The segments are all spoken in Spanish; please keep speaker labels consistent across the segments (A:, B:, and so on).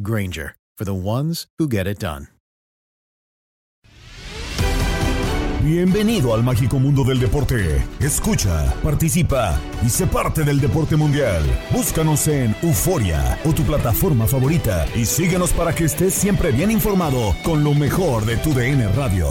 A: Granger, for the ones who get it done.
B: Bienvenido al mágico mundo del deporte. Escucha, participa y sé parte del deporte mundial. Búscanos en Euforia o tu plataforma favorita y síguenos para que estés siempre bien informado con lo mejor de tu DN Radio.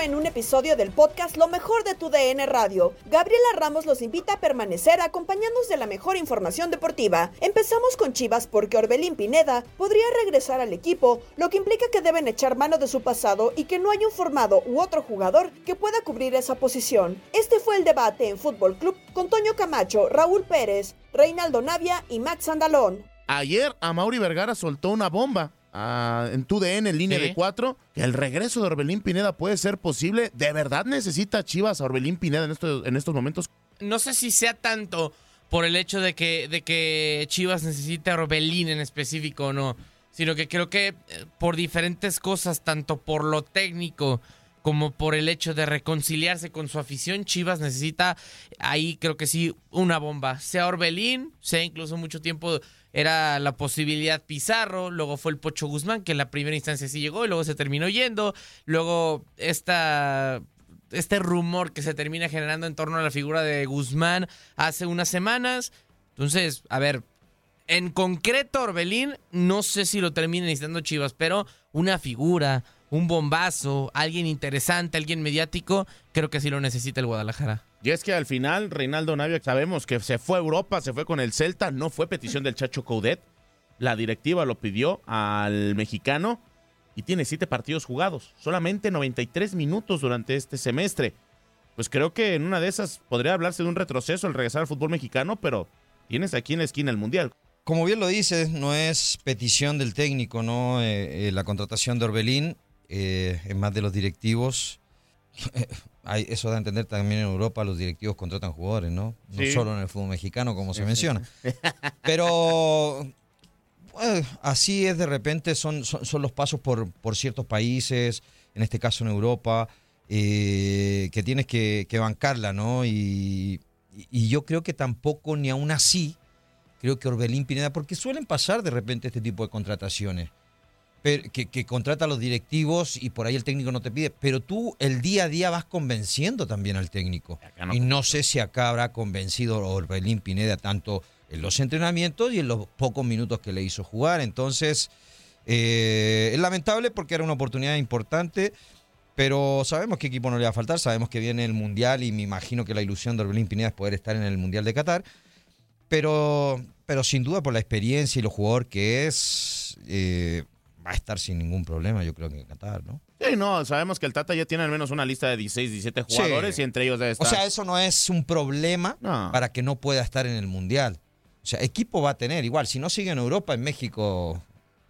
C: En un episodio del podcast Lo mejor de tu DN Radio. Gabriela Ramos los invita a permanecer acompañándonos de la mejor información deportiva. Empezamos con Chivas porque Orbelín Pineda podría regresar al equipo, lo que implica que deben echar mano de su pasado y que no hay un formado u otro jugador que pueda cubrir esa posición. Este fue el debate en Fútbol Club con Toño Camacho, Raúl Pérez, Reinaldo Navia y Max Andalón.
D: Ayer a Mauri Vergara soltó una bomba ah, en tu DN en línea
E: Sí.
D: de cuatro. Que el regreso de Orbelín Pineda puede ser posible. ¿De verdad necesita Chivas a Orbelín Pineda en estos, en estos momentos?
E: no sé si sea tanto por el hecho de que, de que Chivas necesita a Orbelín en específico o no, sino que creo que eh, por diferentes cosas, tanto por lo técnico como por el hecho de reconciliarse con su afición, Chivas necesita ahí creo que sí una bomba, sea Orbelín, sea incluso mucho tiempo era la posibilidad Pizarro, luego fue el Pocho Guzmán, que en la primera instancia sí llegó y luego se terminó yendo, luego esta este rumor que se termina generando en torno a la figura de Guzmán hace unas semanas. Entonces, a ver, en concreto Orbelín, no sé si lo termina necesitando Chivas, pero una figura, un bombazo, alguien interesante, alguien mediático, creo que sí lo necesita el Guadalajara.
D: Y es que al final, Reinaldo Navia, sabemos que se fue a Europa, se fue con el Celta, no fue petición del Chacho Coudet. La directiva lo pidió al mexicano y tiene siete partidos jugados, solamente 93 minutos durante este semestre. Pues creo que en una de esas podría hablarse de un retroceso al regresar al fútbol mexicano, pero tienes aquí en la esquina el Mundial.
F: Como bien lo dices, no es petición del técnico, ¿no? Eh, eh, la contratación de Orbelín eh, es más de los directivos. Hay, eso da a entender también en Europa, los directivos contratan jugadores, ¿no? No
D: Sí.
F: solo en el fútbol mexicano, como se menciona. Pero bueno, así es de repente, son, son, son los pasos por, por ciertos países, en este caso en Europa, eh, que tienes que, que bancarla, ¿no? Y, y yo creo que tampoco, ni aún así, creo que Orbelín Pineda, porque suelen pasar de repente este tipo de contrataciones, que, que contrata a los directivos y por ahí el técnico no te pide, pero tú el día a día vas convenciendo también al técnico.
D: no
F: y no sé si acá habrá convencido a Orbelín Pineda tanto en los entrenamientos y en los pocos minutos que le hizo jugar. Entonces, eh, es lamentable porque era una oportunidad importante. Pero sabemos que equipo no le va a faltar, sabemos que viene el Mundial y me imagino que la ilusión de Orbelín Pineda es poder estar en el Mundial de Qatar. pero, pero sin duda por la experiencia y lo jugador que es, eh, va a estar sin ningún problema, yo creo que en Qatar, ¿no?
D: Sí, no, sabemos que el Tata ya tiene al menos una lista de 16, 17 jugadores
F: Sí.
D: y entre ellos debe estar.
F: O sea, eso no es un problema
D: No.
F: para que no pueda estar en el Mundial. O sea, equipo va a tener, igual, si no sigue en Europa, en México,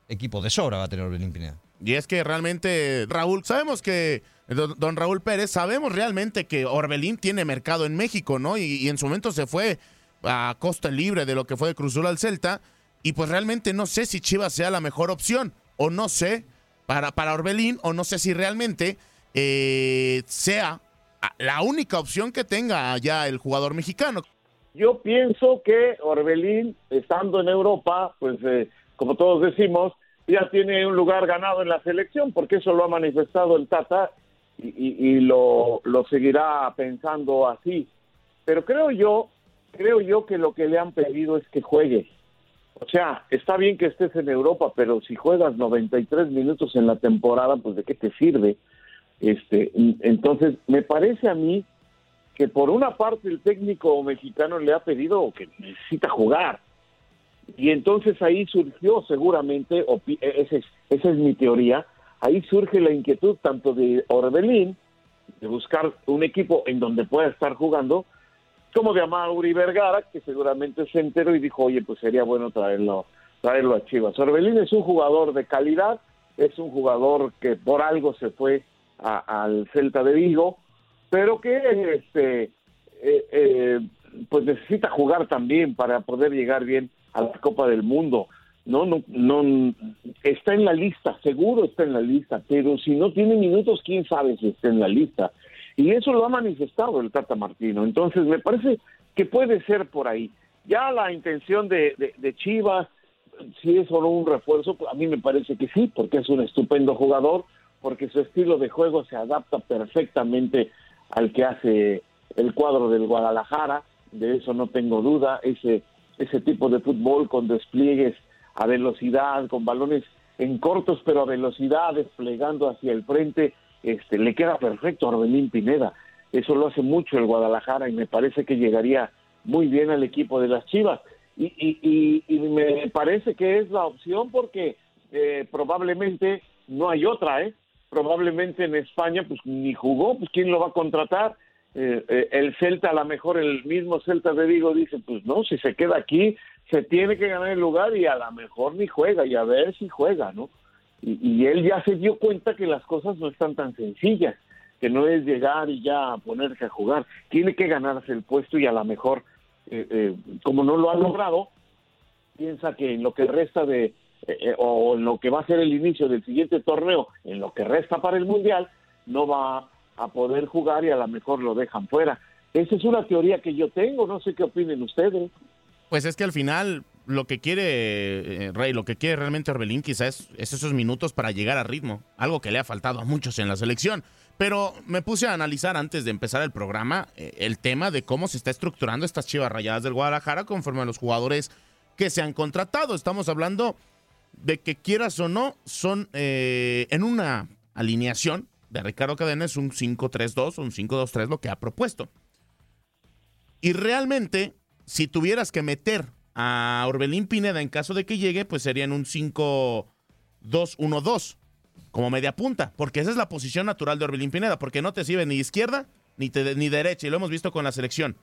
F: equipo de sobra va a tener Orbelín Pineda.
D: Y es que realmente, Raúl, sabemos que, don, Raúl Pérez, sabemos realmente que Orbelín tiene mercado en México, ¿no? Y, y en su momento se fue a costa libre de lo que fue de Cruz Azul al Celta. Y pues realmente no sé si Chivas sea la mejor opción, o no sé, para, para Orbelín, o no sé si realmente eh, sea la única opción que tenga ya el jugador mexicano.
G: Yo pienso que Orbelín, estando en Europa, pues eh, como todos decimos, ya tiene un lugar ganado en la selección, porque eso lo ha manifestado el Tata y, y- y lo, lo seguirá pensando así. Pero creo yo, creo yo que lo que le han pedido es que juegue. O sea, está bien que estés en Europa, pero si juegas 93 minutos en la temporada, pues de qué te sirve. Este, entonces, me parece a mí que por una parte el técnico mexicano le ha pedido que necesita jugar. Y entonces ahí surgió seguramente, e, esa es, esa es mi teoría, ahí surge la inquietud tanto de Orbelín, de buscar un equipo en donde pueda estar jugando, como de Amauri Vergara, que seguramente se enteró y dijo, oye, pues sería bueno traerlo, traerlo a Chivas. Orbelín es un jugador de calidad, es un jugador que por algo se fue al Celta de Vigo, pero que este eh, eh, pues necesita jugar también para poder llegar bien a la Copa del Mundo. No, no, no está en la lista, seguro está en la lista, pero si no tiene minutos, quién sabe si está en la lista. Y eso lo ha manifestado el Tata Martino. Entonces, me parece que puede ser por ahí. Ya la intención de, de, Chivas, si es solo un refuerzo, pues a mí me parece que sí, porque es un estupendo jugador, porque su estilo de juego se adapta perfectamente al que hace el cuadro del Guadalajara, de eso no tengo duda, ese, ese tipo de fútbol con despliegues a velocidad, con balones en cortos pero a velocidad, desplegando hacia el frente, este, le queda perfecto a Orbelín Pineda. Eso lo hace mucho el Guadalajara y me parece que llegaría muy bien al equipo de las Chivas. Y, y, y, y me parece que es la opción porque eh, probablemente no hay otra, ¿eh? Probablemente en España pues ni jugó, pues quién lo va a contratar. Eh, eh, el Celta, a lo mejor el mismo Celta de Vigo dice, pues no, si se queda aquí, se tiene que ganar el lugar y a lo mejor ni juega y a ver si juega, ¿no? Y, y él ya se dio cuenta que las cosas no están tan sencillas, que no es llegar y ya ponerse a jugar, tiene que ganarse el puesto y a lo mejor, eh, eh, como no lo ha logrado, piensa que en lo que resta de, eh, o en lo que va a ser el inicio del siguiente torneo, en lo que resta para el Mundial, no va a poder jugar y a lo mejor lo dejan fuera. Esa es una teoría que yo tengo, no sé qué opinen ustedes.
D: Pues es que al final lo que quiere eh, Rey, lo que quiere realmente Orbelín quizás es, es esos minutos para llegar a ritmo, algo que le ha faltado a muchos en la selección. Pero me puse a analizar antes de empezar el programa eh, el tema de cómo se está estructurando estas chivas rayadas del Guadalajara conforme a los jugadores que se han contratado. Estamos hablando de que quieras o no, son eh, en una alineación de Ricardo Cadena es un 5-3-2, un 5-2-3 lo que ha propuesto. Y realmente, si tuvieras que meter a Orbelín Pineda en caso de que llegue, pues serían un 5-2-1-2 como media punta, porque esa es la posición natural de Orbelín Pineda, porque no te sirve ni izquierda ni, te- ni derecha, y lo hemos visto con la selección.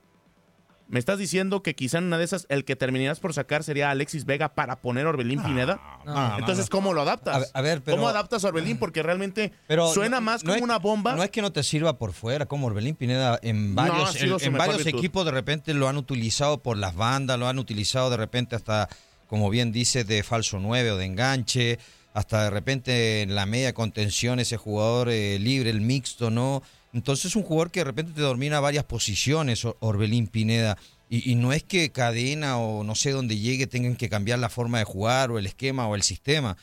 D: Me estás diciendo que quizá en una de esas el que terminarías por sacar sería Alexis Vega para poner a Orbelín Pineda.
F: no,
D: Entonces. ¿cómo lo adaptas?
F: A- a ver, pero-
D: ¿Cómo adaptas a Orbelín? Porque realmente
F: Pero
D: suena
F: no-
D: más
F: no
D: como
F: es-
D: una bomba.
F: No es que no te sirva por fuera, como Orbelín Pineda en varios, en, varios equipos de repente lo han utilizado por las bandas, lo han utilizado de repente hasta, como bien dice, de falso 9 o de enganche, hasta de repente en la media contención ese jugador eh, libre, el mixto, ¿no? Entonces es un jugador que de repente te domina varias posiciones, Or- Orbelín Pineda. Y, y no es que cadena o no sé dónde llegue tengan que cambiar la forma de jugar o el esquema o el sistema.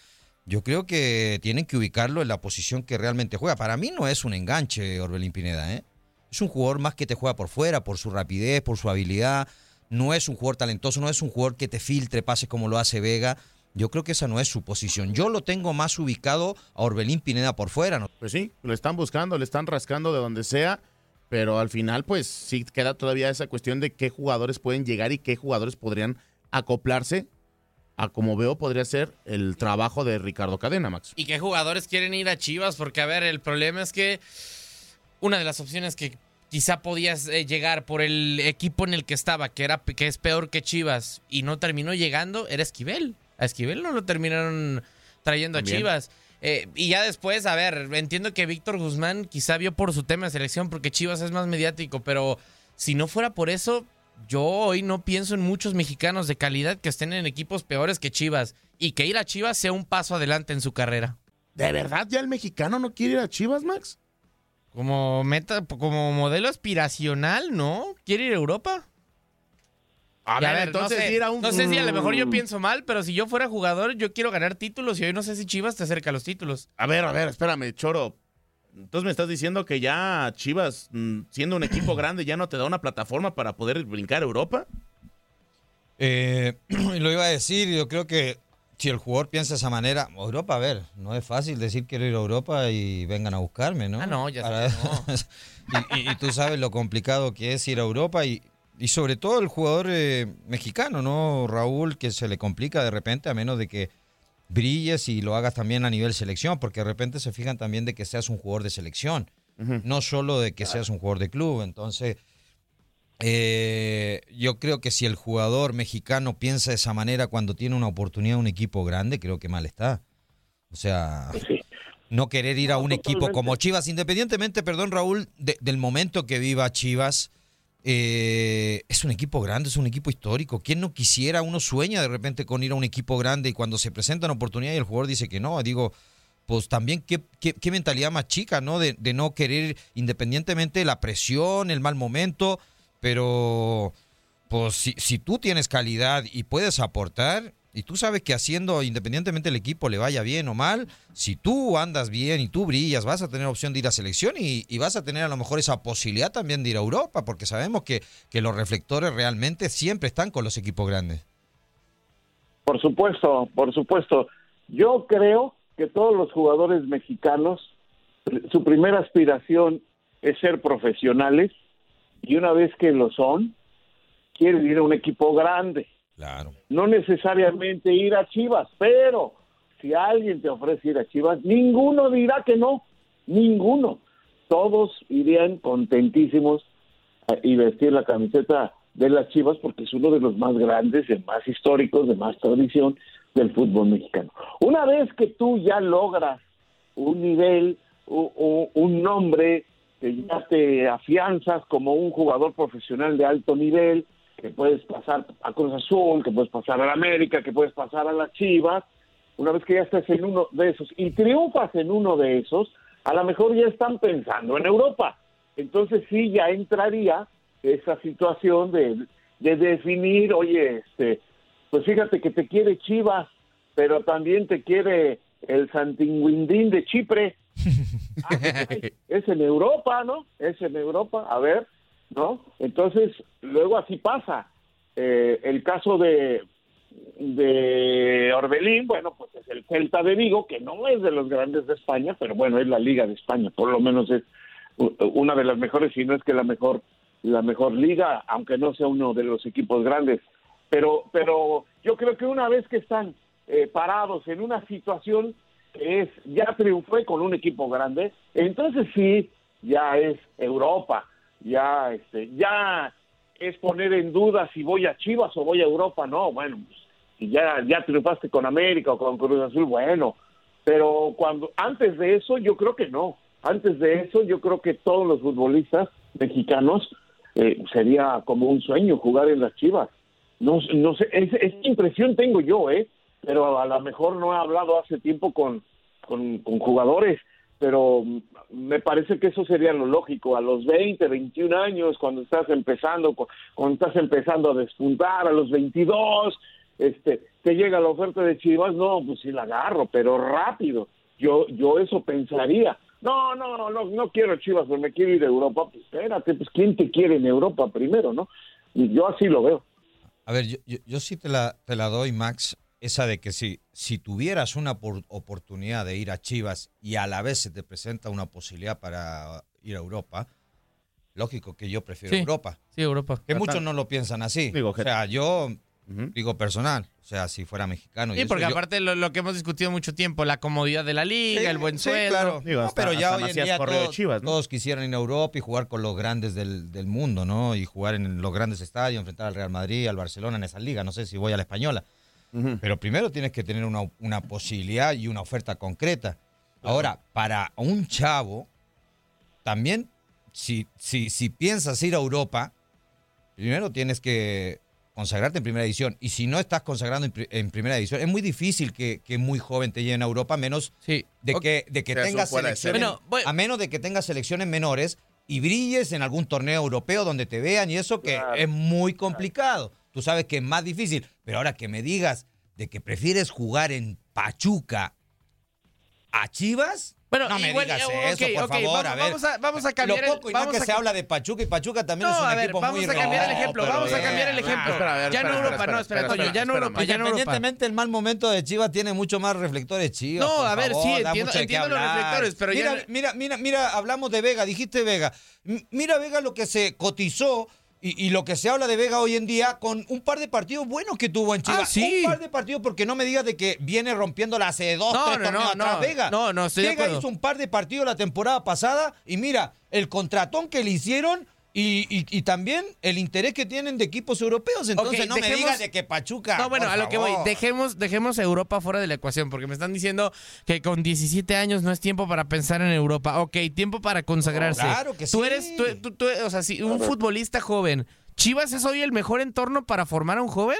F: Yo creo que tienen que ubicarlo en la posición que realmente juega. Para mí no es un enganche Orbelín Pineda, ¿eh? Es un jugador más que te juega por fuera, por su rapidez, por su habilidad. No es un jugador talentoso, no es un jugador que te filtre pases como lo hace Vega. Yo creo que esa no es su posición. Yo lo tengo más ubicado a Orbelín Pineda por fuera. ¿no?
D: Pues sí, lo están buscando, le están rascando de donde sea. Pero al final, pues sí queda todavía esa cuestión de qué jugadores pueden llegar y qué jugadores podrían acoplarse a como veo podría ser el trabajo de Ricardo Cadena, Max.
E: ¿Y qué jugadores quieren ir a Chivas? Porque, a ver, el problema es que una de las opciones que quizá podías eh, llegar por el equipo en el que estaba, que, era, que es peor que Chivas, y no terminó llegando, era Esquivel. A Esquivel no lo terminaron trayendo a Chivas. Eh, y ya después, a ver, entiendo que Víctor Guzmán quizá vio por su tema de selección porque Chivas es más mediático, pero si no fuera por eso, yo hoy no pienso en muchos mexicanos de calidad que estén en equipos peores que Chivas y que ir a Chivas sea un paso adelante en su carrera.
D: ¿De verdad ya el mexicano no quiere ir a Chivas, Max?
E: Como meta, como modelo aspiracional, ¿no? ¿Quiere ir a Europa? A ver, entonces no sé, ir a un... No sé si a lo mejor yo pienso mal, pero si yo fuera jugador, yo quiero ganar títulos y hoy no sé si Chivas te acerca a los títulos.
D: A ver, a ver, espérame, Choro. Entonces me estás diciendo que ya Chivas, mm, siendo un equipo grande, ya no te da una plataforma para poder brincar a Europa.
F: Eh, lo iba a decir, yo creo que si el jugador piensa de esa manera, Europa, a ver, no es fácil decir quiero ir a Europa y vengan a buscarme, ¿no?
E: Ah, no, ya sé,
F: y, tú sabes lo complicado que es ir a Europa y, y sobre todo el jugador eh, mexicano, ¿no? Raúl, que se le complica de repente a menos de que brilles y lo hagas también a nivel selección, porque de repente se fijan también de que seas un jugador de selección, no solo de que seas un jugador de club. Entonces, eh, yo creo que si el jugador mexicano piensa de esa manera cuando tiene una oportunidad un equipo grande, creo que mal está. O sea, no querer ir a un equipo como Chivas, independientemente, perdón Raúl, del momento que viva Chivas, eh, es un equipo grande, es un equipo histórico. ¿Quién no quisiera? Uno sueña de repente con ir a un equipo grande y cuando se presenta una oportunidad y el jugador dice que no, digo, pues también qué, qué, mentalidad más chica, ¿no? De, no querer, independientemente de la presión, el mal momento, pero pues si tú tienes calidad y puedes aportar, y tú sabes que haciendo, independientemente del equipo le vaya bien o mal, si tú andas bien y tú brillas, vas a tener opción de ir a selección y, vas a tener a lo mejor esa posibilidad también de ir a Europa, porque sabemos que, que los reflectores realmente siempre están con los equipos grandes.
G: Por supuesto, por supuesto. Yo creo que todos los jugadores mexicanos, su primera aspiración es ser profesionales y una vez que lo son, quieren ir a un equipo grande no necesariamente ir a Chivas, pero si alguien te ofrece ir a Chivas, ninguno dirá que no, ninguno. Todos irían contentísimos y vestir la camiseta de las Chivas porque es uno de los más grandes, de más históricos, de más tradición del fútbol mexicano. Una vez que tú ya logras un nivel, o un nombre, que ya te afianzas como un jugador profesional de alto nivel, que puedes pasar a Cruz Azul, que puedes pasar a la América, que puedes pasar a las Chivas, una vez que ya estés en uno de esos y triunfas en uno de esos, a lo mejor ya están pensando en Europa. Entonces sí ya entraría esa situación de, de definir, oye, este, pues fíjate que te quiere Chivas, pero también te quiere el Santinguindín de Chipre. Ah, es en Europa, ¿no? Es en Europa. A ver, ¿no? Entonces, luego así pasa. Eh, el caso de, de Orbelín, bueno, pues es el Celta de Vigo, que no es de los grandes de España, pero bueno, es la Liga de España, por lo menos es una de las mejores, si no es que la mejor, la mejor liga, aunque no sea uno de los equipos grandes. Pero, pero yo creo que una vez que están eh, parados en una situación que es, ya triunfé con un equipo grande, entonces sí, ya es Europa ya este ya es poner en duda si voy a Chivas o voy a Europa, no, bueno, pues, si ya ya triunfaste con América o con Cruz Azul, bueno, pero cuando antes de eso yo creo que no, antes de eso yo creo que todos los futbolistas mexicanos eh, sería como un sueño jugar en las Chivas. No, no sé, esa impresión tengo yo, ¿eh? Pero a lo mejor no he hablado hace tiempo con, con, con jugadores pero me parece que eso sería lo lógico. A los 20, 21 años cuando estás empezando cuando estás empezando a despuntar a los 22 este te llega la oferta de Chivas no pues sí la agarro pero rápido. Yo yo eso pensaría. No no no no quiero Chivas pero me quiero ir a Europa. Pues espérate pues quién te quiere en Europa primero no y yo así lo veo.
F: A ver yo, yo, yo sí te la te la doy Max esa de que si, si tuvieras una oportunidad de ir a Chivas y a la vez se te presenta una posibilidad para ir a Europa, lógico que yo prefiero
E: Sí.
F: Europa.
E: Sí, Europa.
F: Que muchos no lo piensan así.
D: Digo,
F: o sea, yo digo personal. O sea, si fuera mexicano. y
E: Sí,
F: eso,
E: porque
F: yo-
E: aparte lo, lo que hemos discutido mucho tiempo, la comodidad de la liga,
F: Sí,
E: el buen
F: sí,
E: sueldo.
F: claro.
D: Digo,
F: No,
D: hasta-
F: pero ya hoy en día
D: Chivas, ¿no?
F: todos quisieran ir a Europa y jugar con los grandes del, del mundo, ¿no? Y jugar en los grandes estadios, enfrentar al Real Madrid, al Barcelona en esa liga. No sé si voy a la española. Pero primero tienes que tener una, una posibilidad y una oferta concreta. Ahora, para un chavo, también, si, si, si piensas ir a Europa, primero tienes que consagrarte en primera edición. Y si no estás consagrando en, pri- en primera edición, es muy difícil que, que muy joven te lleven a Europa, a menos
E: Sí.
F: de que, de que tengas selecciones,
E: serie. Bueno, voy-
F: a menos de que tengas selecciones menores y brilles en algún torneo europeo donde te vean y eso que
G: Claro.
F: es muy complicado. Tú sabes que es más difícil, pero ahora que me digas de que prefieres jugar en Pachuca a Chivas,
E: Bueno,
F: no me
E: igual,
F: digas
E: eh,
F: eso,
E: ok,
F: por
E: ok,
F: favor,
E: vamos-
F: a ver.
E: vamos a- vamos a cambiar el-
F: Lo poco y no
E: vamos
F: que
E: a
F: se habla de Pachuca y Pachuca también
E: No,
F: es un
E: a ver,
F: equipo
E: vamos
F: muy
E: a cambiar el ejemplo,
F: pero
E: vamos a
F: bien,
E: cambiar el ejemplo.
D: espera, a ver,
E: ya no
D: espera,
E: Europa,
D: espera,
E: no, espera,
D: espera,
E: Toño,
D: espera,
E: ya no
D: espera,
E: Europa, ya no.
F: Independientemente del mal momento de Chivas, tiene mucho más reflectores Chivas.
E: No,
F: por
E: a ver,
F: favor,
E: sí, entiendo- entiendo los reflectores, pero ya
F: mira,
E: no-
F: mira, mira, mira, hablamos de Vega, dijiste Vega. Mira, Vega, lo que se cotizó y, y lo que se habla de Vega hoy en día con un par de partidos buenos que tuvo en Chivas.
E: Ah, sí.
F: Un par de partidos, porque no me digas de que viene rompiéndola hace dos,
E: No,
F: tres
E: no,
F: torneos
E: no,
F: atrás
E: no.
F: Vega.
E: No, no, estoy
F: Vega hizo un par de partidos la temporada pasada y mira, el contratón que le hicieron. Y, y- y también el interés que tienen de equipos europeos. Entonces no me
E: dejemos-
F: digas de que Pachuca.
E: No, bueno, a lo que voy, dejemos, dejemos Europa fuera de la ecuación, porque me están diciendo que con 17 años no es tiempo para pensar en Europa. Ok, tiempo para consagrarse.
F: Claro que
E: Tú
F: sí.
E: eres, tú, tú- tú- o sea, si un futbolista joven, ¿Chivas es hoy el mejor entorno para formar a un joven?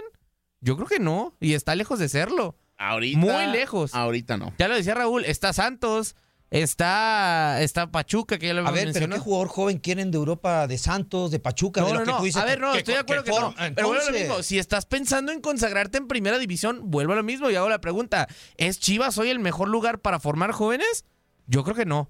E: Yo creo que no, y está lejos de serlo.
D: Ahorita.
E: Muy lejos.
D: Ahorita no.
E: Ya lo decía Raúl, está Santos, está, está Pachuca, que ya lo
F: A ver, pero
E: mencionado.
F: ¿qué jugador joven quieren de Europa, de Santos, de Pachuca,
E: No,
F: de
E: no,
F: que
E: no.
F: tú dices?
E: A ver, no,
F: que-
E: estoy de acuerdo que, no.
F: form-
E: Pero vuelvo a lo mismo. Si estás pensando en consagrarte en primera división, vuelvo a lo mismo y hago la pregunta. ¿Es Chivas hoy el mejor lugar para formar jóvenes? Yo creo que no.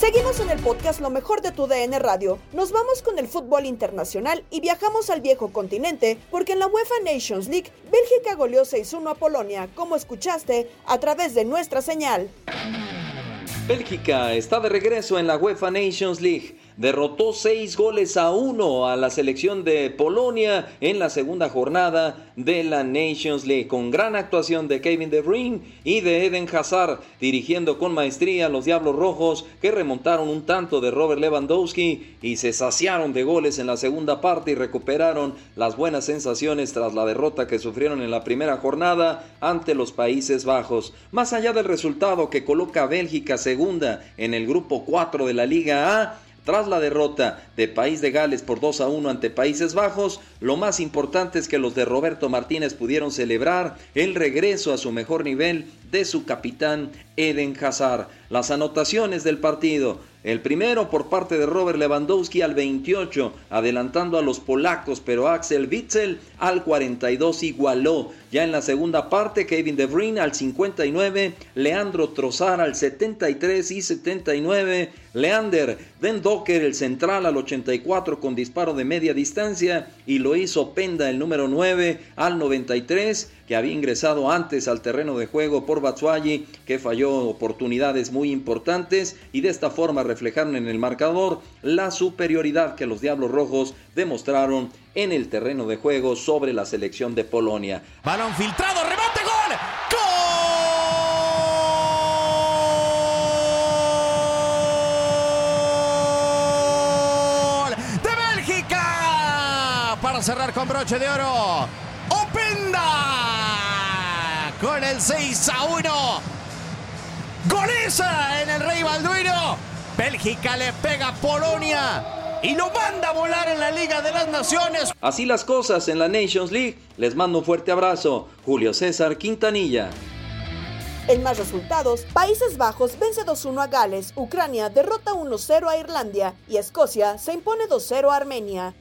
C: Seguimos en el podcast Lo mejor de tu DN Radio. Nos vamos con el fútbol internacional y viajamos al viejo continente porque en la UEFA Nations League Bélgica goleó 6-1 a Polonia, como escuchaste, a través de nuestra señal.
H: Bélgica está de regreso en la UEFA Nations League. Derrotó 6 goles a 1 a la selección de Polonia en la segunda jornada de la Nations League, con gran actuación de Kevin De Bruyne y de Eden Hazard, dirigiendo con maestría a los Diablos Rojos, que remontaron un tanto de Robert Lewandowski y se saciaron de goles en la segunda parte y recuperaron las buenas sensaciones tras la derrota que sufrieron en la primera jornada ante los Países Bajos. Más allá del resultado que coloca a Bélgica segunda en el grupo 4 de la Liga A, tras la derrota de País de Gales por 2 a 1 ante Países Bajos, lo más importante es que los de Roberto Martínez pudieron celebrar el regreso a su mejor nivel de su capitán Eden Hazard. Las anotaciones del partido. El primero por parte de Robert Lewandowski al 28, adelantando a los polacos, pero Axel Witzel al 42 igualó. Ya en la segunda parte, Kevin De Bruyne al 59, Leandro Trossard al 73 y 79, Leander Den Docker, el central, al 84 con disparo de media distancia, y lo hizo Penda, el número 9, al 93, que había ingresado antes al terreno de juego por Batshuayi, que falló oportunidades muy importantes, y de esta forma reflejaron en el marcador la superioridad que los Diablos Rojos demostraron en el terreno de juego sobre la selección de Polonia.
D: Balón filtrado, Cerrar con broche de oro. ¡Openda! Con el 6 a 1.
I: Goleza en el Rey Balduino. Bélgica le pega a Polonia y lo manda a volar en la Liga de las Naciones.
H: Así las cosas en la Nations League. Les mando un fuerte abrazo. Julio César Quintanilla.
C: En más resultados, Países Bajos vence 2-1 a Gales, Ucrania derrota 1-0 a Irlandia y Escocia se impone 2-0 a Armenia.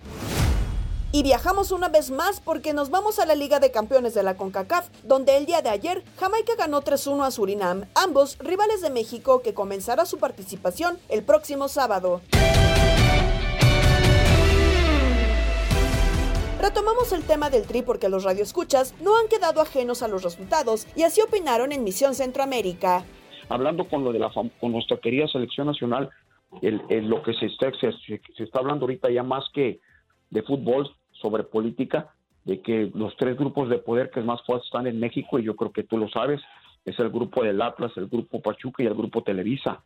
C: Y viajamos una vez más porque nos vamos a la Liga de Campeones de la CONCACAF, donde el día de ayer Jamaica ganó 3-1 a Surinam, ambos rivales de México que comenzará su participación el próximo sábado. Retomamos el tema del tri porque los radioescuchas no han quedado ajenos a los resultados y así opinaron en Misión Centroamérica.
J: Hablando con lo de la con nuestra querida selección nacional, el, lo que se está, se, se está hablando ahorita ya más que de fútbol, sobre política, de que los tres grupos de poder que es más fuertes están en México, y yo creo que tú lo sabes, es el grupo del Atlas, el grupo Pachuca y el grupo Televisa.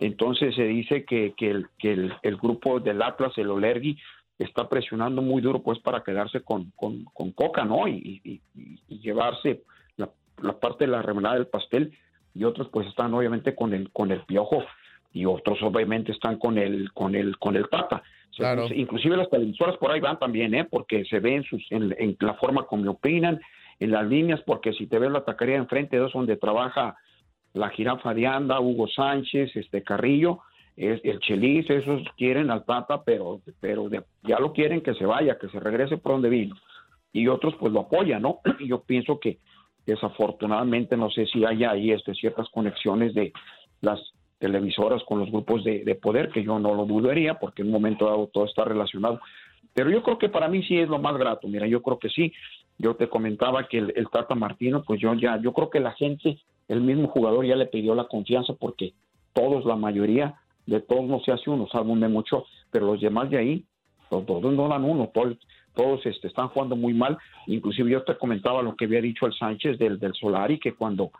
J: Entonces se dice que, que, el, que el, grupo del Atlas, el Olergui, está presionando muy duro pues para quedarse con, con, Coca, ¿no? Y, llevarse la, la, parte de la remenada del pastel y otros pues están obviamente con el, con el piojo y otros obviamente están con el, con el, con el Tata. Inclusive las televisoras por ahí van también, ¿eh? porque se ven sus, en, la forma como opinan, en las líneas, porque si te ves la taquería enfrente, es donde trabaja la jirafa de Anda, Hugo Sánchez, este Carrillo, es, el Chelis, esos quieren al Tata, pero, pero ya lo quieren que se vaya, que se regrese por donde vino. Y otros pues lo apoyan, ¿no? Y yo pienso que desafortunadamente no sé si haya ahí este, ciertas conexiones de las televisoras con los grupos de, poder, que yo no lo dudaría, porque en un momento dado todo está relacionado. Pero yo creo que para mí sí es lo más grato. Mira, yo creo que sí. Yo te comentaba que el, Tata Martino, pues yo ya, yo creo que la gente, el mismo jugador ya le pidió la confianza porque todos, la mayoría de todos no se hace uno, salvo un mucho, pero los demás de ahí, todos, todos no dan uno, todos, todos este, están jugando muy mal. Inclusive yo te comentaba lo que había dicho el Sánchez del, del Solari, que cuando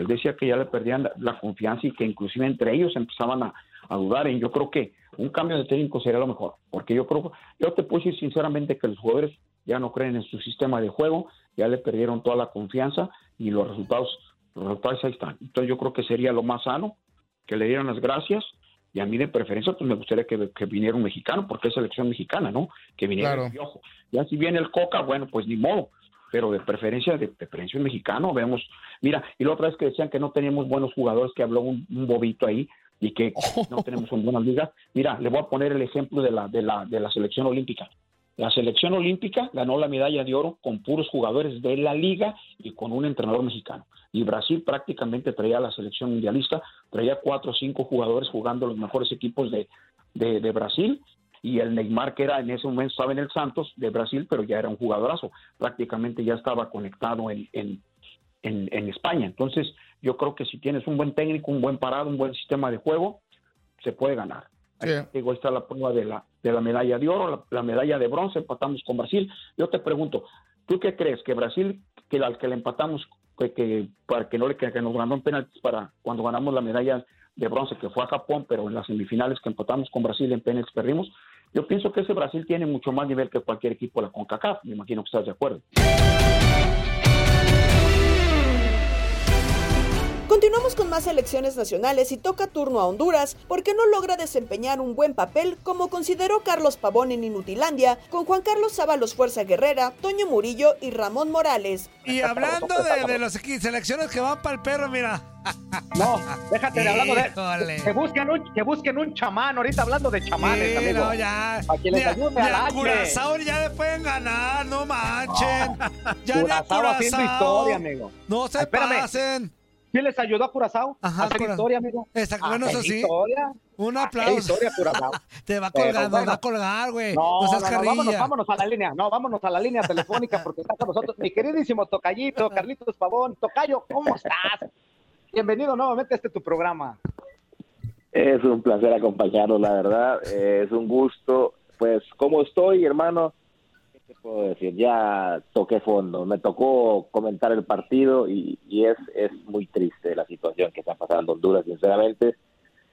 J: él decía que ya le perdían la, confianza y que inclusive entre ellos empezaban a, dudar. Y yo creo que un cambio de técnico sería lo mejor, porque yo creo, yo te puedo decir sinceramente que los jugadores ya no creen en su sistema de juego, ya le perdieron toda la confianza y los resultados, los resultados ahí están. Entonces yo creo que sería lo más sano que le dieran las gracias y a mí de preferencia pues me gustaría que, viniera un mexicano, porque es selección mexicana, ¿no? Que viniera el piojo. Ya si viene el Coca, bueno, pues ni modo, pero de preferencia, de preferencia un mexicano, vemos, mira, y la otra vez que decían que no teníamos buenos jugadores, que habló un, bobito ahí, y que no tenemos un buenas ligas. Mira, le voy a poner el ejemplo de la, de la, de la selección olímpica. La selección olímpica ganó la medalla de oro con puros jugadores de la liga y con un entrenador mexicano. Y Brasil prácticamente traía a la selección mundialista, traía cuatro o cinco jugadores jugando los mejores equipos de, de, Brasil y el Neymar que era en ese momento estaba en el Santos de Brasil, pero ya era un jugadorazo, prácticamente ya estaba conectado en, en, en, España. Entonces yo creo que si tienes un buen técnico, un buen parado, un buen sistema de juego, se puede ganar. Ahí está la prueba de la, de la medalla de oro, la, medalla de bronce, empatamos con Brasil. Yo te pregunto, ¿tú qué crees? ¿Que Brasil, que al que le empatamos, que, para que no le que, que nos ganó en penaltis para cuando ganamos la medalla de bronce, que fue a Japón, pero en las semifinales que empatamos con Brasil en penaltis perdimos? Yo pienso que ese Brasil tiene mucho más nivel que cualquier equipo de la CONCACAF. Me imagino que estás de acuerdo.
C: Continuamos con más elecciones nacionales y toca turno a Honduras porque no logra desempeñar un buen papel como consideró Carlos Pavón en Inutilandia con Juan Carlos Sábalos Fuerza Guerrera, Toño Murillo y Ramón Morales.
I: Y hablando de, de las selecciones que van para el perro, mira.
K: No, déjate de hablando de. Que busquen, un, que busquen un chamán, ahorita hablando de chamanes, amigo. No, ya. Para que les ayude a
I: Curazao ya le pueden ganar, no manchen. ya
K: Curazao haciendo historia, amigo.
I: No se pasen.
K: ¿Quién les ayudó a Curazao? Ajá, a hacer historia, amigo.
I: Exacto, bueno, eso sí. Historia. Un aplauso.
K: historia, Curazao.
I: Te va a colgar, nos va a colgar, güey. No, no, no,
K: vámonos, vámonos a la línea. No, vámonos a la línea telefónica porque está con nosotros mi queridísimo Tocayito, Carlitos Pavón. Tocayo, ¿cómo estás? Bienvenido nuevamente a este tu programa.
L: Es un placer acompañarnos, la verdad. Es un gusto. Pues, ¿cómo estoy, hermano? Te puedo decir? Ya toqué fondo, me tocó comentar el partido y, es, es muy triste la situación que está pasando en Honduras, sinceramente.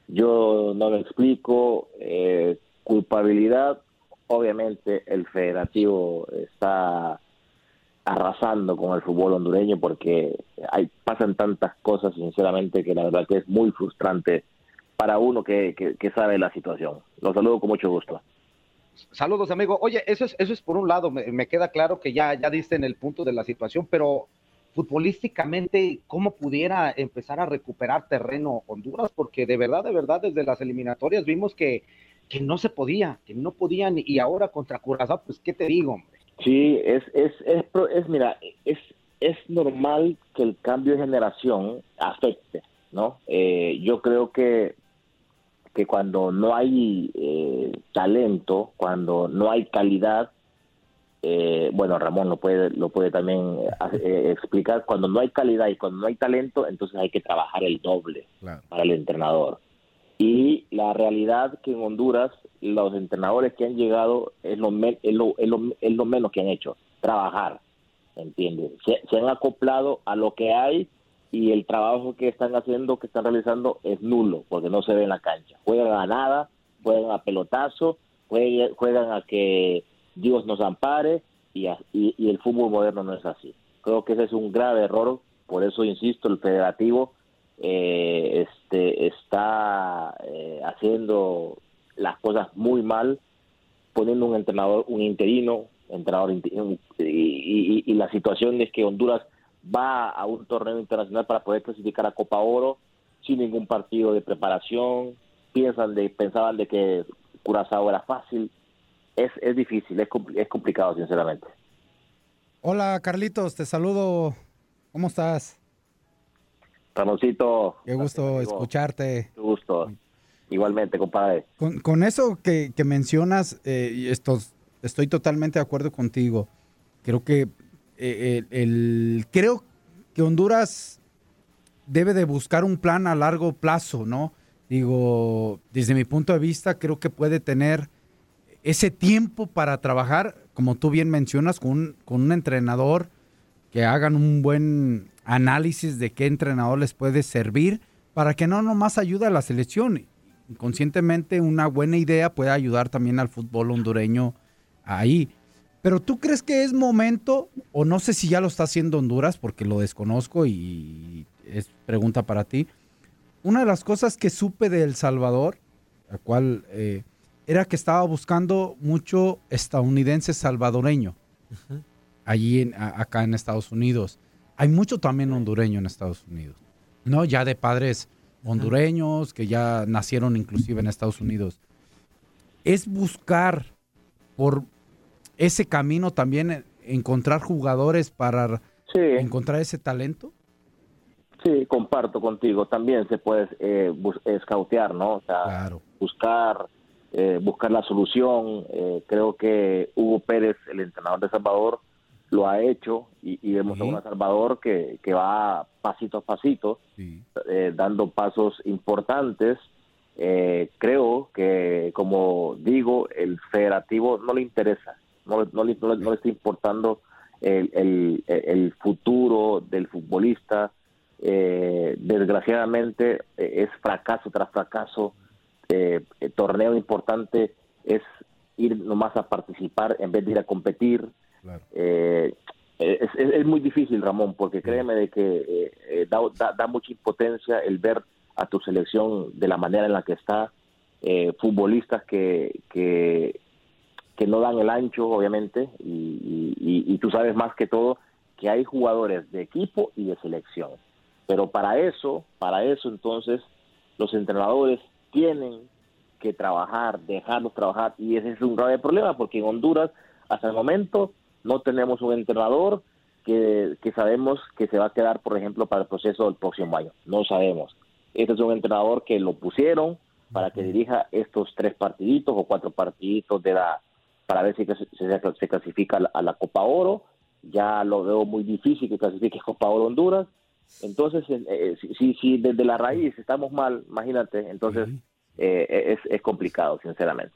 L: Yo no lo explico. Eh, culpabilidad, obviamente el federativo está arrasando con el fútbol hondureño porque hay, pasan tantas cosas, sinceramente, que la verdad que es muy frustrante para uno que, que, sabe la situación. Los saludo con mucho gusto.
K: Saludos, amigo. Oye, eso es, eso es por un lado, me, queda claro que ya, ya diste en el punto de la situación, pero futbolísticamente, ¿cómo pudiera empezar a recuperar terreno Honduras? Porque de verdad, de verdad, desde las eliminatorias vimos que, que no se podía, que no podían, y ahora contra Curazao, pues, ¿qué te digo, hombre?
L: Sí, es, es, es, es, mira, es, es normal que el cambio de generación afecte, ¿no? Eh, yo creo que, que cuando no hay eh, talento, cuando no hay calidad, eh, bueno, Ramón lo puede, lo puede también explicar, cuando no hay calidad y cuando no hay talento, entonces hay que trabajar el doble para el entrenador. Y la realidad que en Honduras los entrenadores que han llegado es lo, es lo, es lo, menos que han hecho, trabajar, ¿entiendes? Se, han acoplado a lo que hay y el trabajo que están haciendo, que están realizando es nulo, porque no se ve en la cancha. Juegan a nada, juegan a pelotazo, juegan, a que Dios nos ampare y, y el fútbol moderno no es así. Creo que ese es un grave error, por eso insisto, el federativo eh, este, está eh, haciendo las cosas muy mal, poniendo un entrenador, un interino, entrenador y, la situación es que Honduras va a un torneo internacional para poder clasificar a Copa Oro sin ningún partido de preparación, piensan de, pensaban de que Curazao era fácil, es, es difícil, es, es complicado sinceramente.
M: Hola Carlitos, te saludo, ¿cómo estás?
L: Ramoncito.
M: Qué gusto escucharte.
L: Qué gusto. Igualmente, compadre.
M: Con, eso que, mencionas, eh, esto, estoy totalmente de acuerdo contigo. Creo que eh, el, creo que Honduras debe de buscar un plan a largo plazo, ¿no? Digo, desde mi punto de vista, creo que puede tener ese tiempo para trabajar, como tú bien mencionas, con con un entrenador que hagan un buen análisis de qué entrenador les puede servir para que no nomás ayude a la selección. Inconscientemente una buena idea puede ayudar también al fútbol hondureño ahí. Pero tú crees que es momento, o no sé si ya lo está haciendo Honduras, porque lo desconozco y es pregunta para ti. Una de las cosas que supe de El Salvador, la cual eh, era que estaba buscando mucho estadounidense salvadoreño, allí en, acá en Estados Unidos. Hay mucho también hondureño en Estados Unidos, ¿no? Ya de padres hondureños que ya nacieron inclusive en Estados Unidos. Es buscar por ese camino también eh, encontrar jugadores para encontrar ese talento.
L: Sí, comparto contigo. También se puede eh, escautear, ¿no? O sea, buscar, eh, buscar la solución. Eh, creo que Hugo Pérez, el entrenador de Salvador, lo ha hecho y, vemos a un Salvador que, que, va pasito a pasito, eh, dando pasos importantes. Eh, creo que, como digo, el federativo no le interesa, no, no, le, no, le está importando el, el, el, futuro del futbolista. Eh, desgraciadamente es fracaso tras fracaso, torneo importante es ir nomás a participar en vez de ir a competir. Eh, es, muy difícil, Ramón, porque créeme de que eh, eh, da, mucha impotencia el ver a tu selección de la manera en la que está, futbolistas que, que, no dan el ancho, obviamente, y, tú sabes más que todo que hay jugadores de equipo y de selección. Pero para eso, para eso entonces, los entrenadores tienen que trabajar, dejarlos trabajar, y ese es un grave problema, porque en Honduras, hasta el momento, no tenemos un entrenador que, sabemos que se va a quedar, por ejemplo, para el proceso del próximo año. No sabemos. Este es un entrenador que lo pusieron para que dirija estos tres partiditos o cuatro partiditos de la para ver si se, clasifica a la, Copa Oro. Ya lo veo muy difícil que clasifique Copa Oro Honduras. Entonces, eh, si, si, desde la raíz estamos mal, imagínate, entonces eh, es, es complicado, sinceramente.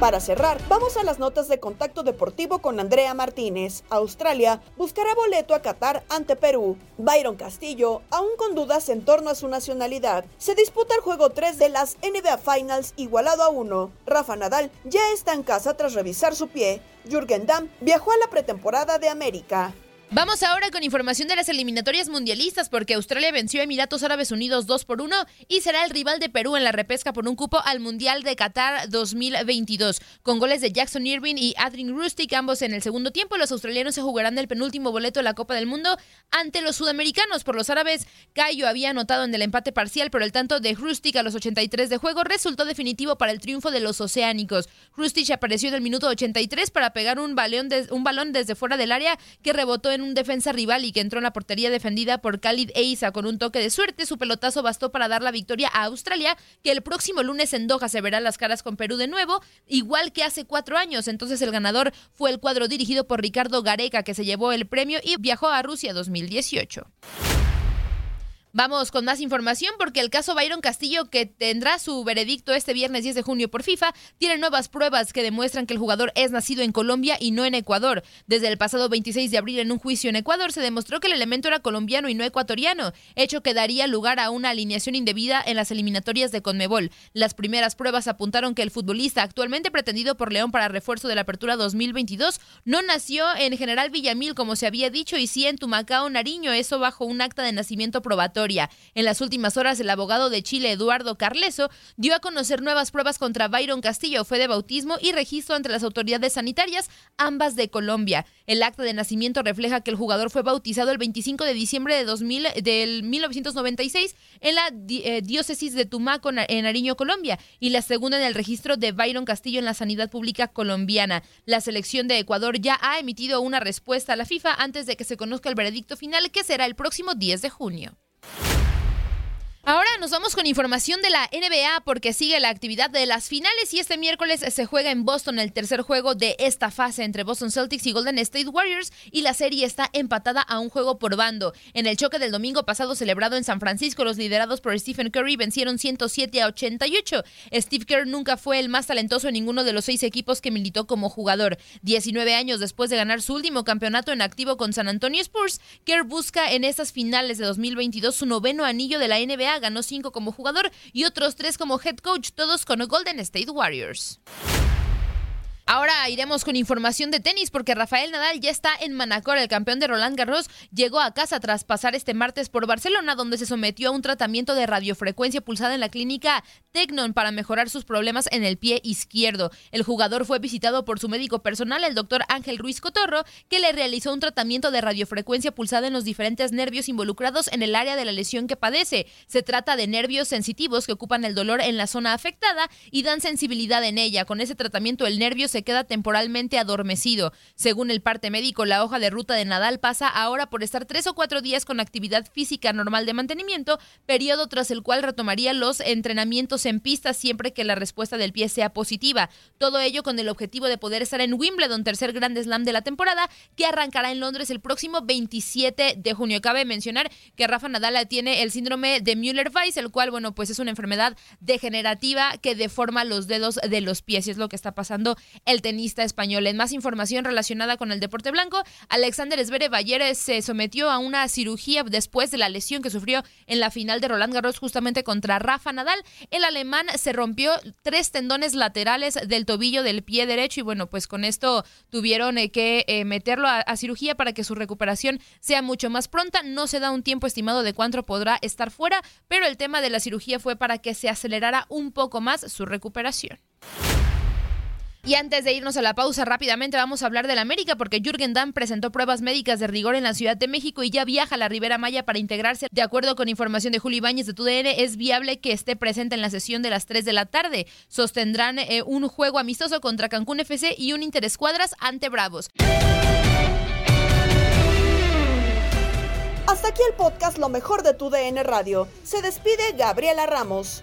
C: Para cerrar, vamos a las notas de contacto deportivo con Andrea Martínez. Australia buscará boleto a Qatar ante Perú. Byron Castillo, aún con dudas en torno a su nacionalidad, se disputa el juego 3 de las NBA Finals igualado a 1. Rafa Nadal ya está en casa tras revisar su pie. Jürgen Damm viajó a la pretemporada de América.
N: Vamos ahora con información de las eliminatorias mundialistas porque Australia venció a Emiratos Árabes Unidos 2 por 1 y será el rival de Perú en la repesca por un cupo al Mundial de Qatar 2022. Con goles de Jackson Irving y Adrien Rustic ambos en el segundo tiempo, los australianos se jugarán el penúltimo boleto de la Copa del Mundo ante los sudamericanos. Por los árabes, Cayo había anotado en el empate parcial, pero el tanto de Rustic a los 83 de juego resultó definitivo para el triunfo de los oceánicos. Rustic apareció en el minuto 83 para pegar un balón, un balón desde fuera del área que rebotó en un defensa rival y que entró en la portería defendida por Khalid Eiza con un toque de suerte. Su pelotazo bastó para dar la victoria a Australia, que el próximo lunes en Doha se verá las caras con Perú de nuevo, igual que hace cuatro años. Entonces el ganador fue el cuadro dirigido por Ricardo Gareca, que se llevó el premio y viajó a Rusia 2018. Vamos con más información porque el caso Byron Castillo, que tendrá su veredicto este viernes 10 de junio por FIFA, tiene nuevas pruebas que demuestran que el jugador es nacido en Colombia y no en Ecuador. Desde el pasado 26 de abril en un juicio en Ecuador se demostró que el elemento era colombiano y no ecuatoriano, hecho que daría lugar a una alineación indebida en las eliminatorias de Conmebol. Las primeras pruebas apuntaron que el futbolista actualmente pretendido por León para refuerzo de la apertura 2022 no nació en General Villamil como se había dicho y sí en Tumacao, Nariño, eso bajo un acta de nacimiento probatorio. En las últimas horas, el abogado de Chile, Eduardo Carleso, dio a conocer nuevas pruebas contra Byron Castillo, fue de bautismo y registro entre las autoridades sanitarias, ambas de Colombia. El acta de nacimiento refleja que el jugador fue bautizado el 25 de diciembre de 2000, del 1996 en la eh, diócesis de Tumaco, en Nariño, Colombia, y la segunda en el registro de Byron Castillo en la sanidad pública colombiana. La selección de Ecuador ya ha emitido una respuesta a la FIFA antes de que se conozca el veredicto final, que será el próximo 10 de junio. Ahora nos vamos con información de la NBA porque sigue la actividad de las finales y este miércoles se juega en Boston el tercer juego de esta fase entre Boston Celtics y Golden State Warriors y la serie está empatada a un juego por bando. En el choque del domingo pasado celebrado en San Francisco, los liderados por Stephen Curry vencieron 107 a 88. Steve Kerr nunca fue el más talentoso en ninguno de los seis equipos que militó como jugador. 19 años después de ganar su último campeonato en activo con San Antonio Spurs, Kerr busca en estas finales de 2022 su noveno anillo de la NBA ganó cinco como jugador y otros tres como head coach, todos con Golden State Warriors. Ahora iremos con información de tenis porque Rafael Nadal ya está en Manacor. El campeón de Roland Garros llegó a casa tras pasar este martes por Barcelona, donde se sometió a un tratamiento de radiofrecuencia pulsada en la clínica Tecnon para mejorar sus problemas en el pie izquierdo. El jugador fue visitado por su médico personal, el doctor Ángel Ruiz Cotorro, que le realizó un tratamiento de radiofrecuencia pulsada en los diferentes nervios involucrados en el área de la lesión que padece. Se trata de nervios sensitivos que ocupan el dolor en la zona afectada y dan sensibilidad en ella. Con ese tratamiento el nervio se queda temporalmente adormecido. Según el parte médico, la hoja de ruta de Nadal pasa ahora por estar tres o cuatro días con actividad física normal de mantenimiento, periodo tras el cual retomaría los entrenamientos en pista siempre que la respuesta del pie sea positiva. Todo ello con el objetivo de poder estar en Wimbledon, tercer Grand Slam de la temporada, que arrancará en Londres el próximo 27 de junio. Cabe mencionar que Rafa Nadal tiene el síndrome de Müller-Weiss, el cual, bueno, pues es una enfermedad degenerativa que deforma los dedos de los pies y es lo que está pasando el tenista español. En más información relacionada con el deporte blanco, Alexander Zverev ayer se sometió a una cirugía después de la lesión que sufrió en la final de Roland Garros justamente contra Rafa Nadal. El alemán se rompió tres tendones laterales del tobillo del pie derecho y bueno, pues con esto tuvieron eh, que eh, meterlo a cirugía para que su recuperación sea mucho más pronta. No se da un tiempo estimado de cuánto podrá estar fuera, pero el tema de la cirugía fue para que se acelerara un poco más su recuperación. Y antes de irnos a la pausa, rápidamente vamos a hablar del América porque Jürgen Damm presentó pruebas médicas de rigor en la Ciudad de México y ya viaja a la Ribera Maya para integrarse. De acuerdo con información de Julio Ibáñez de TUDN, es viable que esté presente en la sesión de las 3 de la tarde. Sostendrán eh, un juego amistoso contra Cancún FC y un interescuadras ante Bravos.
C: Hasta aquí el podcast Lo mejor de tu Radio. Se despide Gabriela Ramos.